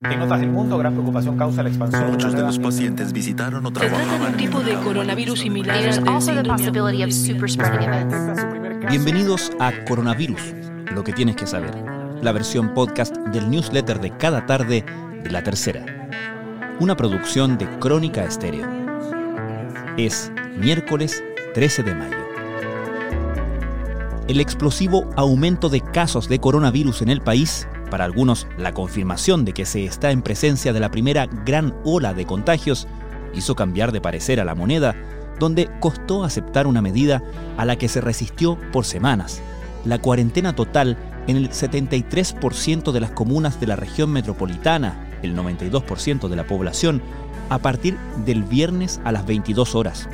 En otras del mundo, gran preocupación causa la expansión. Muchos de los pacientes visitaron o Se trata de un tipo de coronavirus similar. Bienvenidos a Coronavirus, lo que tienes que saber, la versión podcast del newsletter de cada tarde de La Tercera, una producción de Crónica Estéreo. Es miércoles 13 de mayo. El explosivo aumento de casos de coronavirus en el país, para algunos la confirmación de que se está en presencia de la primera gran ola de contagios, hizo cambiar de parecer a la moneda, donde costó aceptar una medida a la que se resistió por semanas, la cuarentena total en el 73% de las comunas de la región metropolitana, el 92% de la población, a partir del viernes a las 22 horas.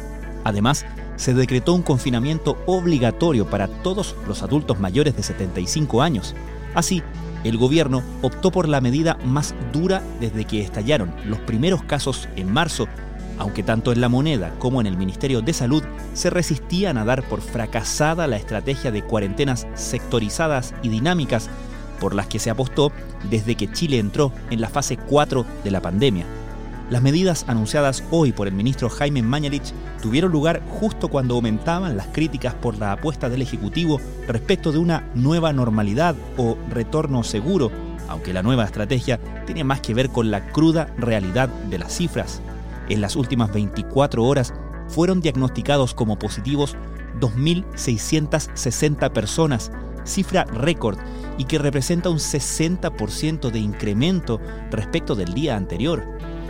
Además, se decretó un confinamiento obligatorio para todos los adultos mayores de 75 años. Así, el gobierno optó por la medida más dura desde que estallaron los primeros casos en marzo, aunque tanto en la moneda como en el Ministerio de Salud se resistían a dar por fracasada la estrategia de cuarentenas sectorizadas y dinámicas por las que se apostó desde que Chile entró en la fase 4 de la pandemia. Las medidas anunciadas hoy por el ministro Jaime Mañalich tuvieron lugar justo cuando aumentaban las críticas por la apuesta del Ejecutivo respecto de una nueva normalidad o retorno seguro, aunque la nueva estrategia tiene más que ver con la cruda realidad de las cifras. En las últimas 24 horas fueron diagnosticados como positivos 2.660 personas, cifra récord y que representa un 60% de incremento respecto del día anterior.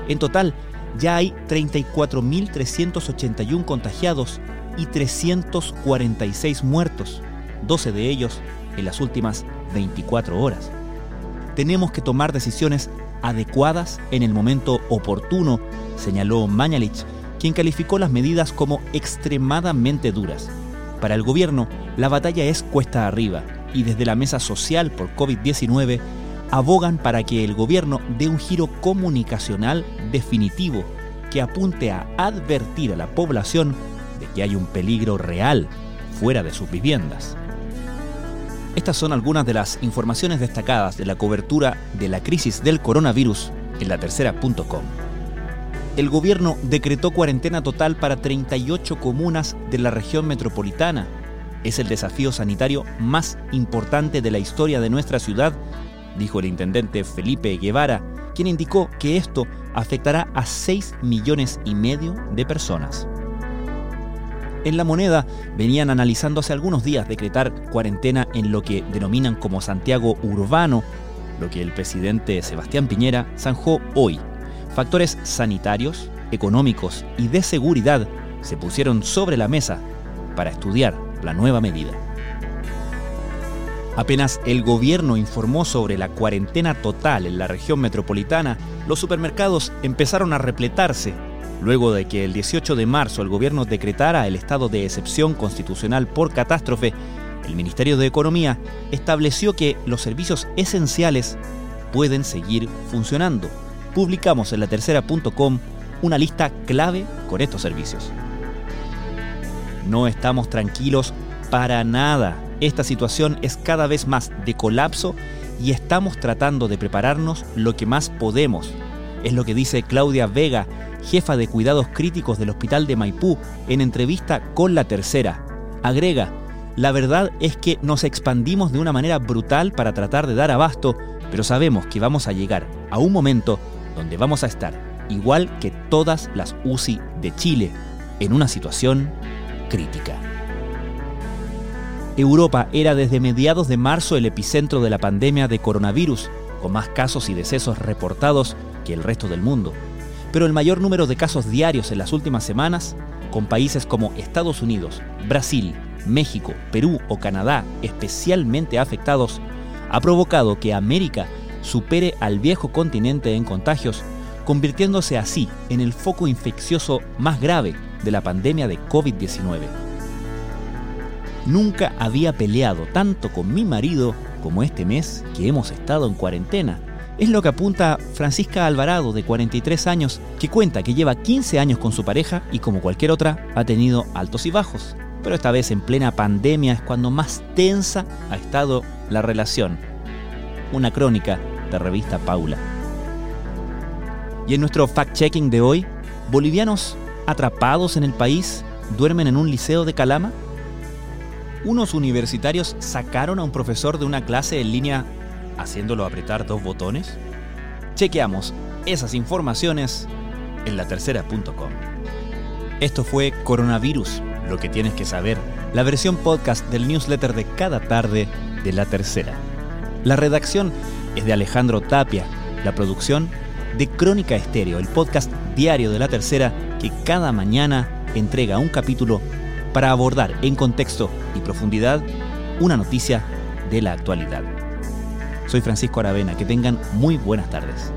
En total, ya hay 34.381 contagiados y 346 muertos, 12 de ellos en las últimas 24 horas. Tenemos que tomar decisiones adecuadas en el momento oportuno, señaló Mañalich, quien calificó las medidas como extremadamente duras. Para el gobierno, la batalla es cuesta arriba y desde la mesa social por COVID-19 abogan para que el gobierno dé un giro comunicacional definitivo que apunte a advertir a la población de que hay un peligro real fuera de sus viviendas. Estas son algunas de las informaciones destacadas de la cobertura de la crisis del coronavirus en la tercera.com. El gobierno decretó cuarentena total para 38 comunas de la región metropolitana. Es el desafío sanitario más importante de la historia de nuestra ciudad dijo el intendente Felipe Guevara, quien indicó que esto afectará a 6 millones y medio de personas. En la moneda venían analizando hace algunos días decretar cuarentena en lo que denominan como Santiago Urbano, lo que el presidente Sebastián Piñera zanjó hoy. Factores sanitarios, económicos y de seguridad se pusieron sobre la mesa para estudiar la nueva medida. Apenas el gobierno informó sobre la cuarentena total en la región metropolitana, los supermercados empezaron a repletarse, luego de que el 18 de marzo el gobierno decretara el estado de excepción constitucional por catástrofe, el Ministerio de Economía estableció que los servicios esenciales pueden seguir funcionando. Publicamos en la tercera.com una lista clave con estos servicios. No estamos tranquilos para nada esta situación es cada vez más de colapso y estamos tratando de prepararnos lo que más podemos. Es lo que dice Claudia Vega, jefa de cuidados críticos del Hospital de Maipú, en entrevista con La Tercera. Agrega, la verdad es que nos expandimos de una manera brutal para tratar de dar abasto, pero sabemos que vamos a llegar a un momento donde vamos a estar, igual que todas las UCI de Chile, en una situación crítica. Europa era desde mediados de marzo el epicentro de la pandemia de coronavirus, con más casos y decesos reportados que el resto del mundo. Pero el mayor número de casos diarios en las últimas semanas, con países como Estados Unidos, Brasil, México, Perú o Canadá especialmente afectados, ha provocado que América supere al viejo continente en contagios, convirtiéndose así en el foco infeccioso más grave de la pandemia de COVID-19. Nunca había peleado tanto con mi marido como este mes que hemos estado en cuarentena. Es lo que apunta Francisca Alvarado, de 43 años, que cuenta que lleva 15 años con su pareja y como cualquier otra ha tenido altos y bajos. Pero esta vez en plena pandemia es cuando más tensa ha estado la relación. Una crónica de revista Paula. Y en nuestro fact-checking de hoy, ¿bolivianos atrapados en el país duermen en un liceo de Calama? Unos universitarios sacaron a un profesor de una clase en línea haciéndolo apretar dos botones. Chequeamos esas informaciones en la tercera.com. Esto fue Coronavirus, lo que tienes que saber, la versión podcast del newsletter de cada tarde de la tercera. La redacción es de Alejandro Tapia, la producción de Crónica Estéreo, el podcast diario de la tercera que cada mañana entrega un capítulo para abordar en contexto y profundidad una noticia de la actualidad. Soy Francisco Aravena, que tengan muy buenas tardes.